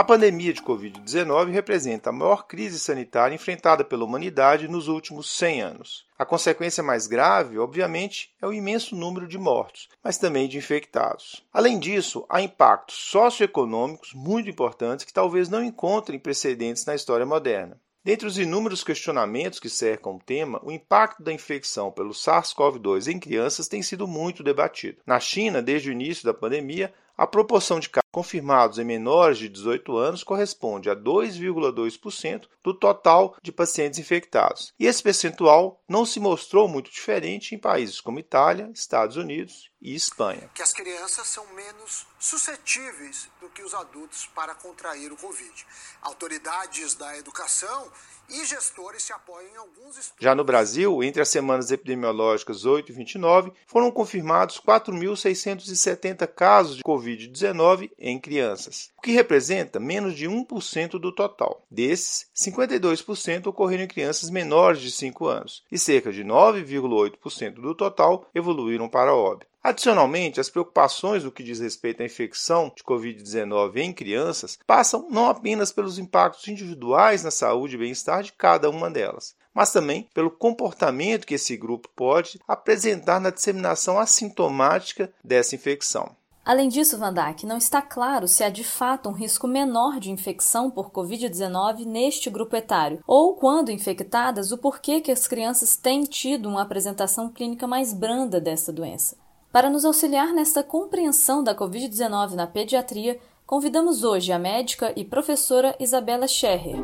A pandemia de Covid-19 representa a maior crise sanitária enfrentada pela humanidade nos últimos 100 anos. A consequência mais grave, obviamente, é o imenso número de mortos, mas também de infectados. Além disso, há impactos socioeconômicos muito importantes que talvez não encontrem precedentes na história moderna. Dentre os inúmeros questionamentos que cercam o tema, o impacto da infecção pelo SARS-CoV-2 em crianças tem sido muito debatido. Na China, desde o início da pandemia, a proporção de confirmados em menores de 18 anos corresponde a 2,2% do total de pacientes infectados. E esse percentual não se mostrou muito diferente em países como Itália, Estados Unidos e Espanha. Que as crianças são menos suscetíveis do que os adultos para contrair o Covid. Autoridades da educação e gestores se apoiam em alguns estudos. Já no Brasil, entre as semanas epidemiológicas 8 e 29, foram confirmados 4.670 casos de Covid-19 em crianças, o que representa menos de 1% do total. Desses, 52% ocorreram em crianças menores de 5 anos e cerca de 9,8% do total evoluíram para óbito. Adicionalmente, as preocupações no que diz respeito à infecção de Covid-19 em crianças passam não apenas pelos impactos individuais na saúde e bem-estar de cada uma delas, mas também pelo comportamento que esse grupo pode apresentar na disseminação assintomática dessa infecção. Além disso, Vandak, não está claro se há de fato um risco menor de infecção por Covid-19 neste grupo etário, ou, quando infectadas, o porquê que as crianças têm tido uma apresentação clínica mais branda dessa doença. Para nos auxiliar nesta compreensão da Covid-19 na pediatria, convidamos hoje a médica e professora Isabela Scherrer.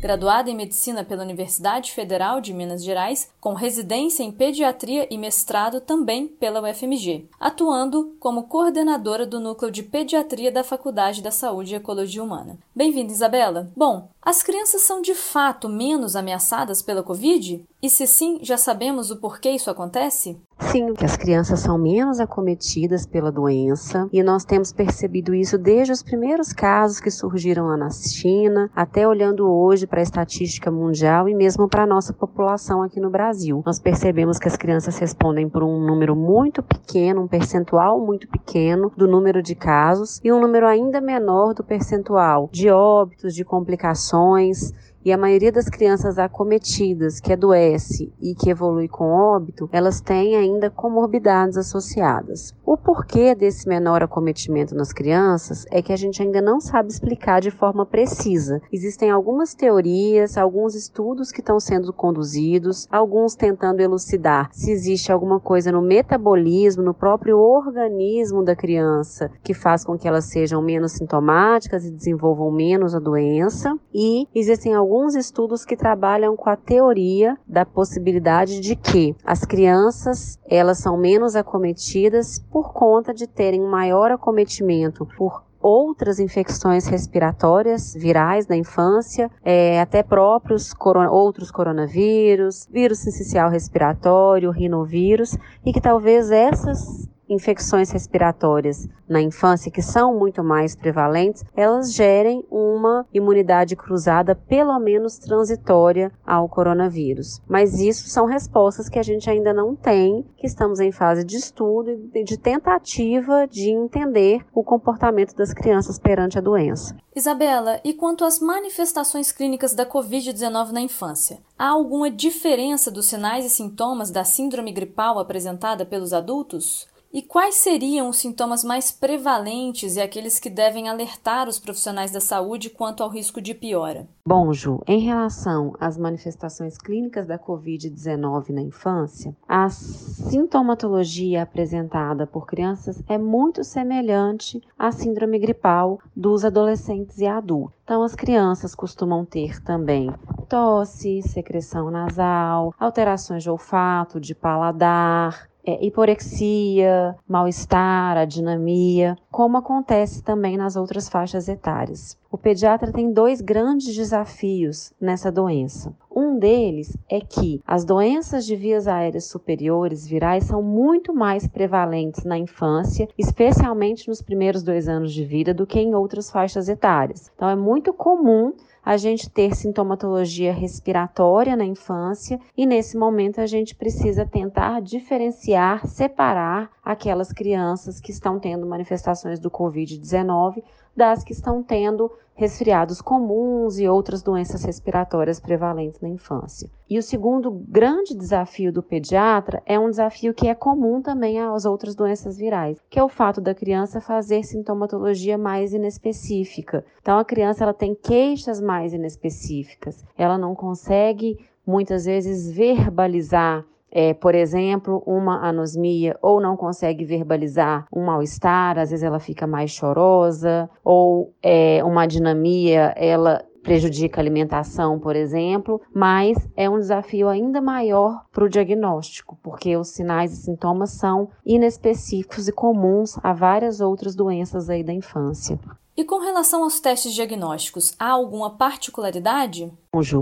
Graduada em Medicina pela Universidade Federal de Minas Gerais, com residência em Pediatria e mestrado também pela UFMG, atuando como coordenadora do Núcleo de Pediatria da Faculdade da Saúde e Ecologia Humana. Bem-vinda, Isabela. Bom, as crianças são de fato menos ameaçadas pela Covid? E se sim, já sabemos o porquê isso acontece? Sim, que as crianças são menos acometidas pela doença e nós temos percebido isso desde os primeiros casos que surgiram lá na China, até olhando hoje para a estatística mundial e mesmo para a nossa população aqui no Brasil. Nós percebemos que as crianças respondem por um número muito pequeno, um percentual muito pequeno do número de casos e um número ainda menor do percentual de óbitos, de complicações e a maioria das crianças acometidas que adoece e que evolui com óbito, elas têm ainda comorbidades associadas. O porquê desse menor acometimento nas crianças é que a gente ainda não sabe explicar de forma precisa. Existem algumas teorias, alguns estudos que estão sendo conduzidos, alguns tentando elucidar se existe alguma coisa no metabolismo, no próprio organismo da criança, que faz com que elas sejam menos sintomáticas e desenvolvam menos a doença, e existem alguns alguns estudos que trabalham com a teoria da possibilidade de que as crianças elas são menos acometidas por conta de terem maior acometimento por outras infecções respiratórias virais na infância, é, até próprios corona, outros coronavírus, vírus sensicial respiratório, rinovírus, e que talvez essas infecções respiratórias na infância, que são muito mais prevalentes, elas gerem uma imunidade cruzada, pelo menos transitória, ao coronavírus. Mas isso são respostas que a gente ainda não tem, que estamos em fase de estudo e de tentativa de entender o comportamento das crianças perante a doença. Isabela, e quanto às manifestações clínicas da Covid-19 na infância? Há alguma diferença dos sinais e sintomas da síndrome gripal apresentada pelos adultos? E quais seriam os sintomas mais prevalentes e aqueles que devem alertar os profissionais da saúde quanto ao risco de piora? Bom, Ju, em relação às manifestações clínicas da Covid-19 na infância, a sintomatologia apresentada por crianças é muito semelhante à síndrome gripal dos adolescentes e adultos. Então, as crianças costumam ter também tosse, secreção nasal, alterações de olfato, de paladar, é, hiporexia, mal-estar, adinamia, como acontece também nas outras faixas etárias. O pediatra tem dois grandes desafios nessa doença. Um deles é que as doenças de vias aéreas superiores virais são muito mais prevalentes na infância, especialmente nos primeiros dois anos de vida, do que em outras faixas etárias. Então, é muito comum a gente ter sintomatologia respiratória na infância e nesse momento a gente precisa tentar diferenciar, separar aquelas crianças que estão tendo manifestações do Covid-19 das que estão tendo resfriados comuns e outras doenças respiratórias prevalentes na infância. E o segundo grande desafio do pediatra é um desafio que é comum também às outras doenças virais, que é o fato da criança fazer sintomatologia mais inespecífica. Então a criança ela tem queixas mais inespecíficas, ela não consegue muitas vezes verbalizar é, por exemplo, uma anosmia ou não consegue verbalizar um mal-estar, às vezes ela fica mais chorosa, ou é, uma dinamia, ela prejudica a alimentação, por exemplo, mas é um desafio ainda maior para o diagnóstico, porque os sinais e sintomas são inespecíficos e comuns a várias outras doenças aí da infância. E com relação aos testes diagnósticos, há alguma particularidade?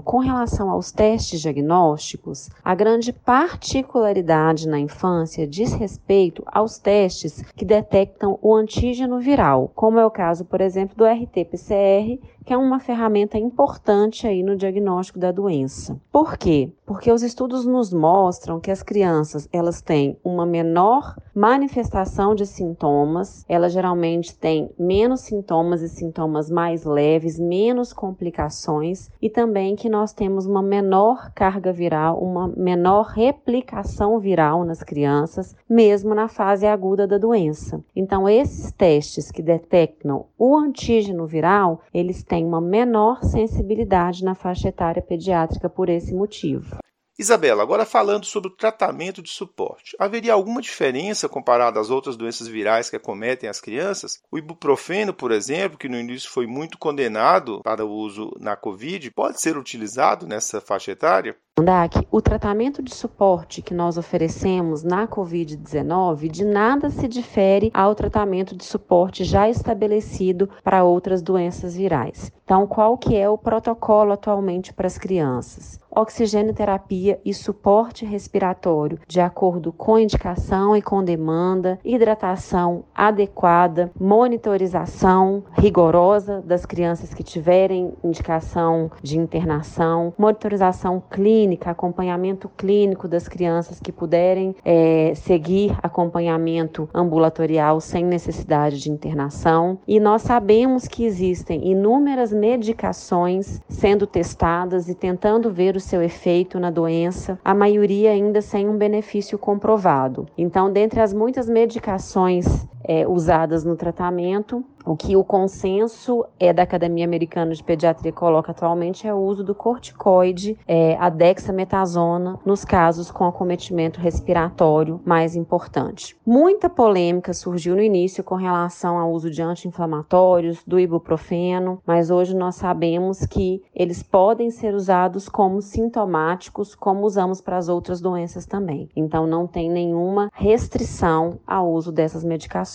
Com relação aos testes diagnósticos, a grande particularidade na infância diz respeito aos testes que detectam o antígeno viral, como é o caso, por exemplo, do RT-PCR, que é uma ferramenta importante aí no diagnóstico da doença. Por quê? Porque os estudos nos mostram que as crianças, elas têm uma menor manifestação de sintomas, elas geralmente têm menos sintomas e sintomas mais leves, menos complicações e também que nós temos uma menor carga viral, uma menor replicação viral nas crianças, mesmo na fase aguda da doença. Então, esses testes que detectam o antígeno viral, eles têm uma menor sensibilidade na faixa etária pediátrica por esse motivo. Isabela, agora falando sobre o tratamento de suporte. Haveria alguma diferença comparada às outras doenças virais que acometem as crianças? O ibuprofeno, por exemplo, que no início foi muito condenado para o uso na Covid, pode ser utilizado nessa faixa etária? DAC, o tratamento de suporte que nós oferecemos na Covid-19 de nada se difere ao tratamento de suporte já estabelecido para outras doenças virais. Então, qual que é o protocolo atualmente para as crianças? Oxigênio terapia e suporte respiratório de acordo com indicação e com demanda, hidratação adequada, monitorização rigorosa das crianças que tiverem indicação de internação, monitorização clínica clínica, acompanhamento clínico das crianças que puderem é, seguir acompanhamento ambulatorial sem necessidade de internação. E nós sabemos que existem inúmeras medicações sendo testadas e tentando ver o seu efeito na doença, a maioria ainda sem um benefício comprovado. Então, dentre as muitas medicações é, usadas no tratamento, o que o consenso é da Academia Americana de Pediatria coloca atualmente é o uso do corticoide, é, a dexametasona, nos casos com acometimento respiratório mais importante. Muita polêmica surgiu no início com relação ao uso de anti-inflamatórios, do ibuprofeno, mas hoje nós sabemos que eles podem ser usados como sintomáticos, como usamos para as outras doenças também. Então não tem nenhuma restrição ao uso dessas medicações.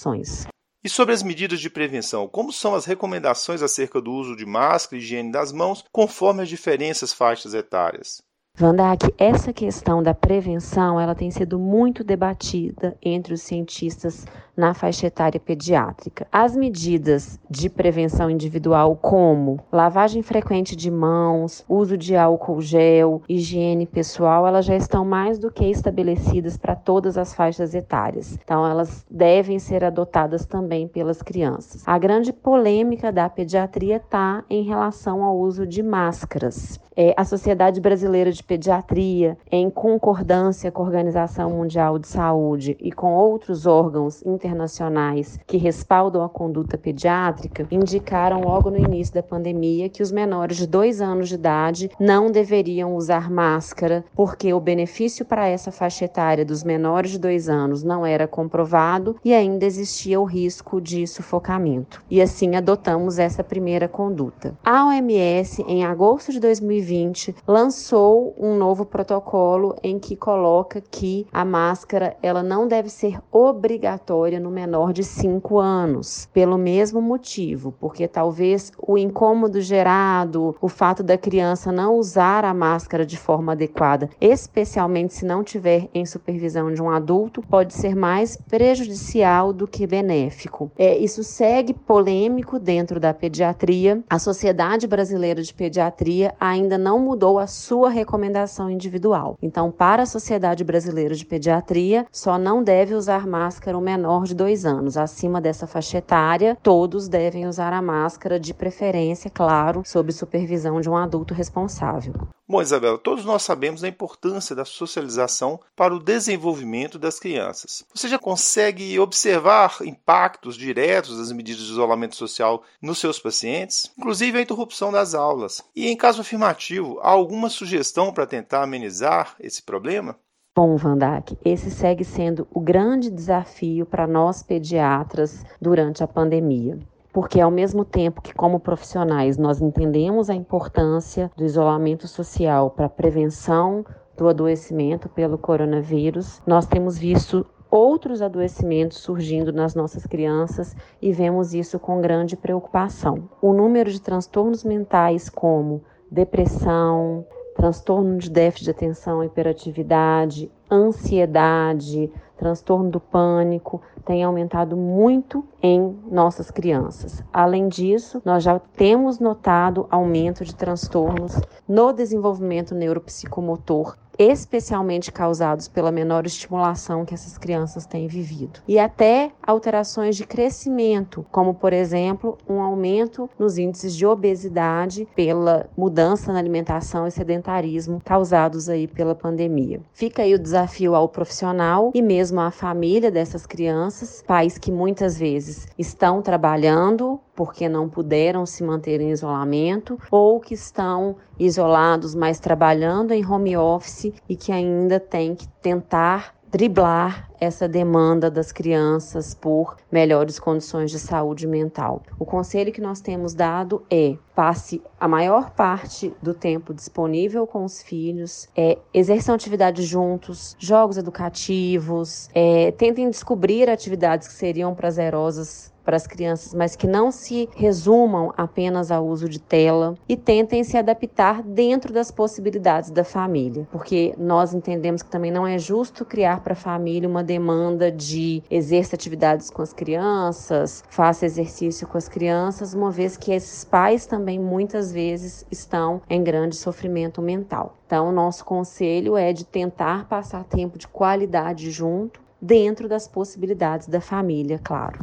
E sobre as medidas de prevenção, como são as recomendações acerca do uso de máscara e higiene das mãos, conforme as diferentes faixas etárias? Vandak, essa questão da prevenção, ela tem sido muito debatida entre os cientistas na faixa etária pediátrica. As medidas de prevenção individual, como lavagem frequente de mãos, uso de álcool gel, higiene pessoal, elas já estão mais do que estabelecidas para todas as faixas etárias. Então, elas devem ser adotadas também pelas crianças. A grande polêmica da pediatria está em relação ao uso de máscaras. É, a Sociedade Brasileira de Pediatria, em concordância com a Organização Mundial de Saúde e com outros órgãos internacionais que respaldam a conduta pediátrica, indicaram logo no início da pandemia que os menores de dois anos de idade não deveriam usar máscara, porque o benefício para essa faixa etária dos menores de dois anos não era comprovado e ainda existia o risco de sufocamento. E assim adotamos essa primeira conduta. A OMS, em agosto de 2020, lançou um novo protocolo em que coloca que a máscara ela não deve ser obrigatória no menor de 5 anos, pelo mesmo motivo, porque talvez o incômodo gerado, o fato da criança não usar a máscara de forma adequada, especialmente se não tiver em supervisão de um adulto, pode ser mais prejudicial do que benéfico. É, isso segue polêmico dentro da pediatria. A Sociedade Brasileira de Pediatria ainda não mudou a sua recomendação individual. Então, para a Sociedade Brasileira de Pediatria, só não deve usar máscara o menor de dois anos. Acima dessa faixa etária, todos devem usar a máscara, de preferência, claro, sob supervisão de um adulto responsável. Bom, Isabela, todos nós sabemos da importância da socialização para o desenvolvimento das crianças. Você já consegue observar impactos diretos das medidas de isolamento social nos seus pacientes, inclusive a interrupção das aulas? E em caso afirmativo, há alguma sugestão para tentar amenizar esse problema? Bom, Vandak, esse segue sendo o grande desafio para nós pediatras durante a pandemia porque ao mesmo tempo que como profissionais nós entendemos a importância do isolamento social para a prevenção do adoecimento pelo coronavírus, nós temos visto outros adoecimentos surgindo nas nossas crianças e vemos isso com grande preocupação. O número de transtornos mentais como depressão, transtorno de déficit de atenção e hiperatividade, ansiedade, transtorno do pânico tem aumentado muito em nossas crianças. Além disso, nós já temos notado aumento de transtornos no desenvolvimento neuropsicomotor especialmente causados pela menor estimulação que essas crianças têm vivido. E até alterações de crescimento, como por exemplo, um aumento nos índices de obesidade pela mudança na alimentação e sedentarismo causados aí pela pandemia. Fica aí o desafio ao profissional e mesmo à família dessas crianças, pais que muitas vezes estão trabalhando porque não puderam se manter em isolamento ou que estão isolados, mas trabalhando em home office e que ainda têm que tentar driblar essa demanda das crianças por melhores condições de saúde mental. O conselho que nós temos dado é: passe a maior parte do tempo disponível com os filhos, é, exerçam atividades juntos, jogos educativos, é, tentem descobrir atividades que seriam prazerosas para as crianças, mas que não se resumam apenas ao uso de tela e tentem se adaptar dentro das possibilidades da família, porque nós entendemos que também não é justo criar para a família uma demanda de exerça atividades com as crianças, faça exercício com as crianças, uma vez que esses pais também muitas vezes estão em grande sofrimento mental. Então, nosso conselho é de tentar passar tempo de qualidade junto, dentro das possibilidades da família, claro.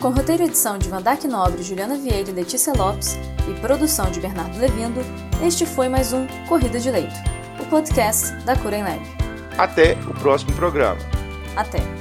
Com roteiro e edição de Vandac Nobre, Juliana Vieira e Letícia Lopes e produção de Bernardo Levindo, este foi mais um Corrida de Leito, o podcast da Cura em Lab. Até o próximo programa. Até!